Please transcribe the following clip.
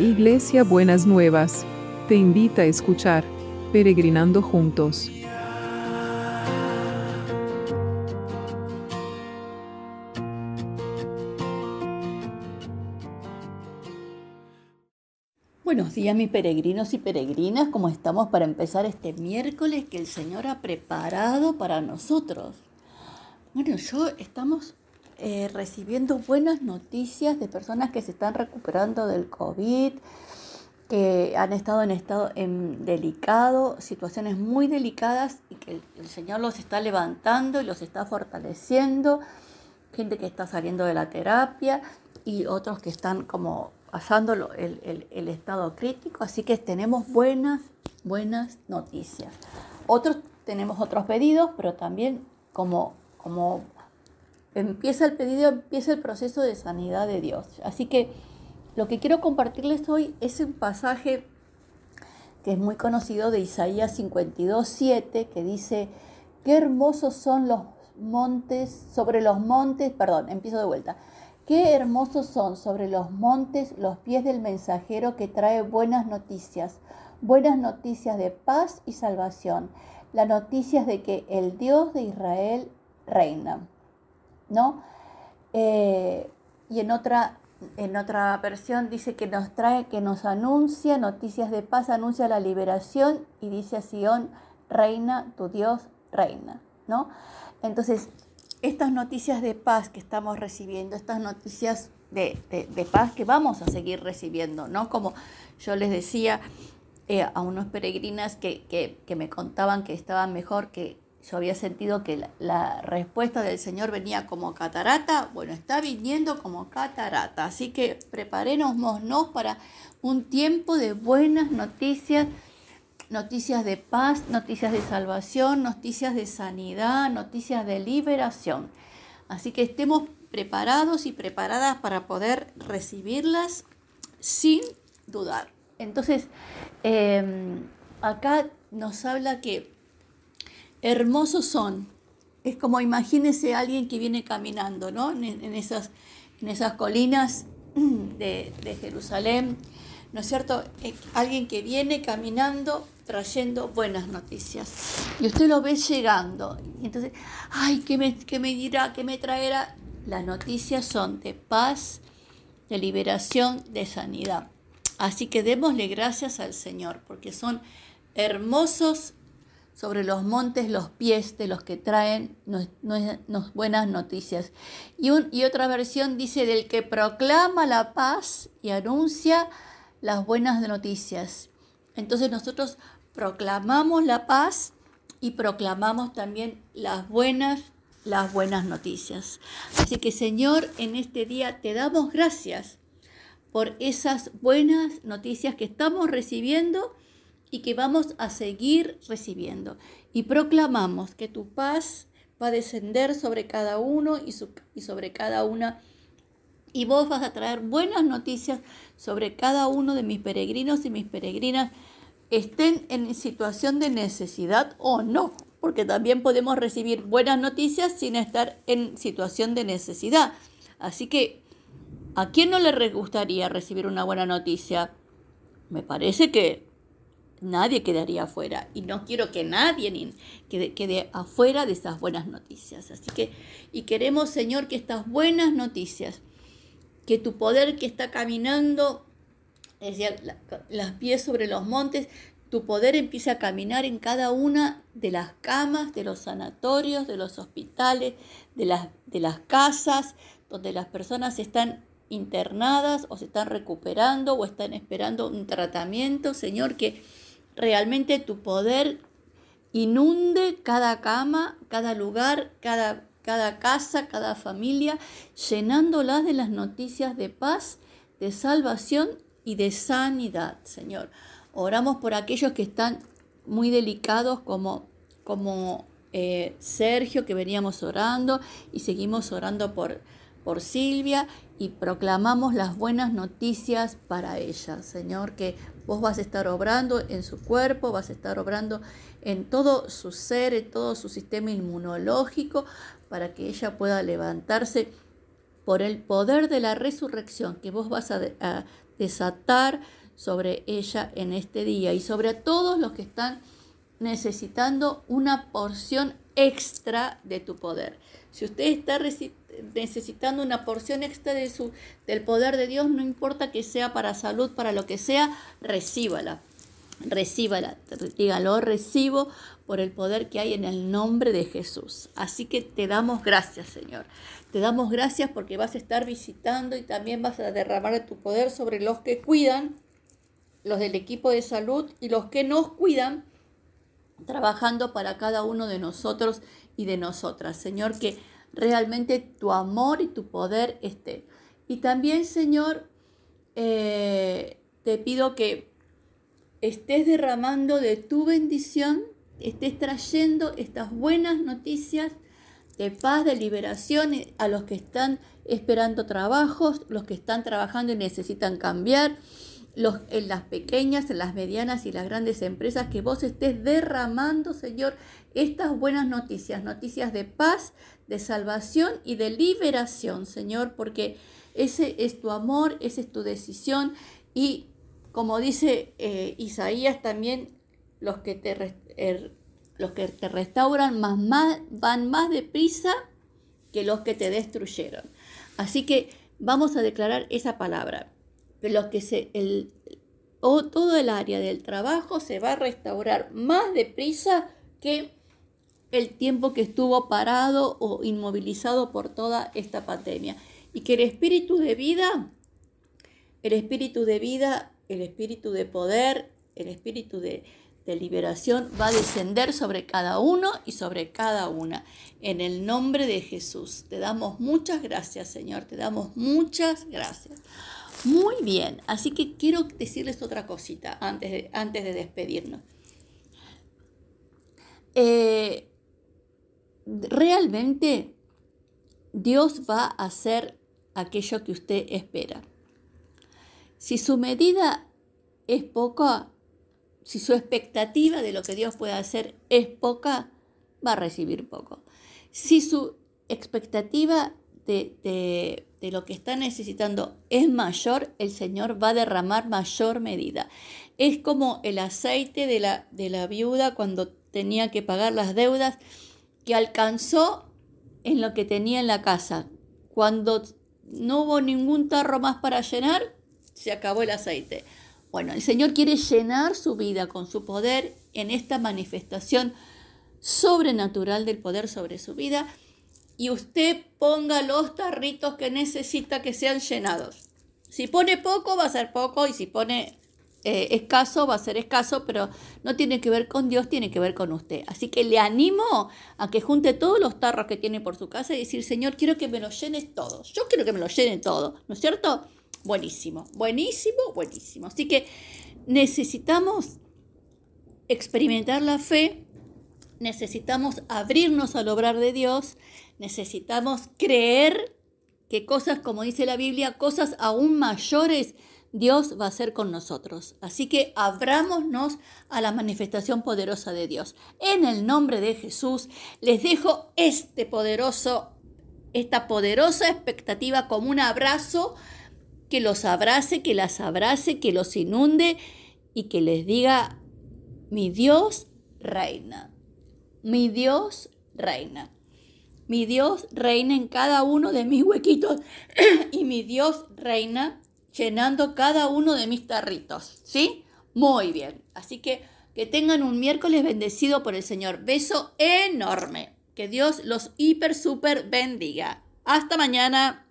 Iglesia Buenas Nuevas, te invita a escuchar Peregrinando Juntos. Buenos días mis peregrinos y peregrinas, ¿cómo estamos para empezar este miércoles que el Señor ha preparado para nosotros? Bueno, yo estamos eh, recibiendo buenas noticias de personas que se están recuperando del COVID, que han estado en estado delicado, situaciones muy delicadas y que el, Señor los está levantando y los está fortaleciendo, gente que está saliendo de la terapia y otros que están como pasando el, el estado crítico, así que tenemos buenas, buenas noticias. Otros tenemos otros pedidos, pero también como, como empieza el pedido, empieza el proceso de sanidad de Dios. Así que lo que quiero compartirles hoy es un pasaje que es muy conocido de Isaías 52, 7, que dice, qué hermosos son los montes, sobre los montes, perdón, empiezo de vuelta, qué hermosos son sobre los montes los pies del mensajero que trae buenas noticias, buenas noticias de paz y salvación, las noticias de que el Dios de Israel reina. ¿No? Eh, y en otra, en otra versión dice que nos trae, que nos anuncia noticias de paz, anuncia la liberación y dice a Sion, reina, tu Dios reina, ¿no? Entonces, estas noticias de paz que estamos recibiendo, estas noticias de, paz que vamos a seguir recibiendo, ¿no? Como yo les decía eh, a unos peregrinas que, que me contaban que estaban mejor, que yo había sentido que la, respuesta del Señor venía como catarata, bueno, está viniendo como catarata, así que preparémonos para un tiempo de buenas noticias, noticias de paz, noticias de salvación, noticias de sanidad, noticias de liberación. Así que estemos preparados y preparadas para poder recibirlas sin dudar. Entonces, em, acá nos habla que hermosos son. Es como imagínese alguien que viene caminando, ¿no? En, esas, en esas colinas de, Jerusalén, ¿no es cierto? Eh, alguien que viene caminando trayendo buenas noticias. Y usted lo ve llegando. Y entonces, ay, ¿qué me, qué me dirá? ¿Qué me traerá? Las noticias son de paz, de liberación, de sanidad. Así que démosle gracias al Señor, porque son hermosos sobre los montes los pies de los que traen nos, buenas noticias. Y, y otra versión dice del que proclama la paz y anuncia las buenas noticias. Entonces nosotros proclamamos la paz y proclamamos también las buenas las buenas noticias. Así que Señor, en este día te damos gracias por esas buenas noticias que estamos recibiendo y que vamos a seguir recibiendo. Y proclamamos que tu paz va a descender sobre cada uno y, sobre cada una. Y vos vas a traer buenas noticias sobre cada uno de mis peregrinos y mis peregrinas, estén en situación de necesidad o no, porque también podemos recibir buenas noticias sin estar en situación de necesidad. Así que, ¿a quién no le gustaría recibir una buena noticia? Me parece que nadie quedaría afuera y no quiero que nadie quede, quede, afuera de esas buenas noticias. Así que, y queremos, Señor, que estas buenas noticias, que tu poder que está caminando, es decir, las pies sobre los montes, tu poder empiece a caminar en cada una de las camas, de los sanatorios, de los hospitales, de las, de las casas, donde las personas están internadas o se están recuperando o están esperando un tratamiento, Señor, que realmente tu poder inunde cada cama, cada lugar, cada, cada casa, cada familia, llenándolas de las noticias de paz, de salvación y de sanidad, Señor. Oramos por aquellos que están muy delicados como, como eh, Sergio, que veníamos orando y seguimos orando por, por Silvia y proclamamos las buenas noticias para ella, Señor, que vos vas a estar obrando en su cuerpo, vas a estar obrando en todo su ser, en todo su sistema inmunológico, para que ella pueda levantarse por el poder de la resurrección que vos vas a, a desatar sobre ella en este día. Y sobre todos los que están necesitando una porción extra de tu poder. Si usted está necesitando una porción extra de su, del poder de Dios, no importa que sea para salud, para lo que sea, recíbala. Recíbala, dígalo, recibo por el poder que hay en el nombre de Jesús. Así que te damos gracias, Señor. Te damos gracias porque vas a estar visitando y también vas a derramar tu poder sobre los que cuidan, los del equipo de salud y los que nos cuidan, trabajando para cada uno de nosotros y de nosotras. Señor, que realmente tu amor y tu poder esté. Y también, Señor, eh, te pido que estés derramando de tu bendición, estés trayendo estas buenas noticias de paz, de liberación a los que están esperando trabajos, los que están trabajando y necesitan cambiar, en las pequeñas, en las medianas y las grandes empresas, que vos estés derramando, Señor, estas buenas noticias, noticias de paz, de salvación y de liberación, Señor, porque ese es tu amor, esa es tu decisión y como dice eh, Isaías también, los que te, er, los que te restauran más, van más deprisa que los que te destruyeron. Así que vamos a declarar esa palabra, los que se, el, o todo el área del trabajo se va a restaurar más deprisa que el tiempo que estuvo parado o inmovilizado por toda esta pandemia. Y que el espíritu de vida, el espíritu de vida, el espíritu de poder, el espíritu de, liberación va a descender sobre cada uno y sobre cada una. En el nombre de Jesús. Te damos muchas gracias, Señor. Te damos muchas gracias. Muy bien, así que quiero decirles otra cosita antes de, antes de despedirnos. Eh, realmente Dios va a hacer aquello que usted espera. Si su medida es poca, si su expectativa de lo que Dios puede hacer es poca, va a recibir poco. Si su expectativa de, lo que está necesitando es mayor, el Señor va a derramar mayor medida. Es como el aceite de la, de la viuda cuando tenía que pagar las deudas que alcanzó en lo que tenía en la casa. Cuando no hubo ningún tarro más para llenar, se acabó el aceite. Bueno, el Señor quiere llenar su vida con su poder en esta manifestación sobrenatural del poder sobre su vida y usted ponga los tarritos que necesita que sean llenados. Si pone poco, va a ser poco y si pone eh, escaso, va a ser escaso, pero no tiene que ver con Dios, tiene que ver con usted. Así que le animo a que junte todos los tarros que tiene por su casa y decir, Señor, quiero que me los llenes todos. Yo quiero que me los llenen todos, ¿no es cierto? Buenísimo, buenísimo, buenísimo. Así que necesitamos experimentar la fe, necesitamos abrirnos al obrar de Dios, necesitamos creer que cosas, como dice la Biblia, cosas aún mayores, Dios va a hacer con nosotros. Así que abrámonos a la manifestación poderosa de Dios. En el nombre de Jesús les dejo este poderoso, esta poderosa expectativa como un abrazo que los abrace, que las abrace, que los inunde y que les diga, mi Dios reina, mi Dios reina. Mi Dios reina en cada uno de mis huequitos y mi Dios reina llenando cada uno de mis tarritos, ¿sí? Muy bien. Así que que tengan un miércoles bendecido por el Señor. Beso enorme. Que Dios los hiper, super bendiga. Hasta mañana.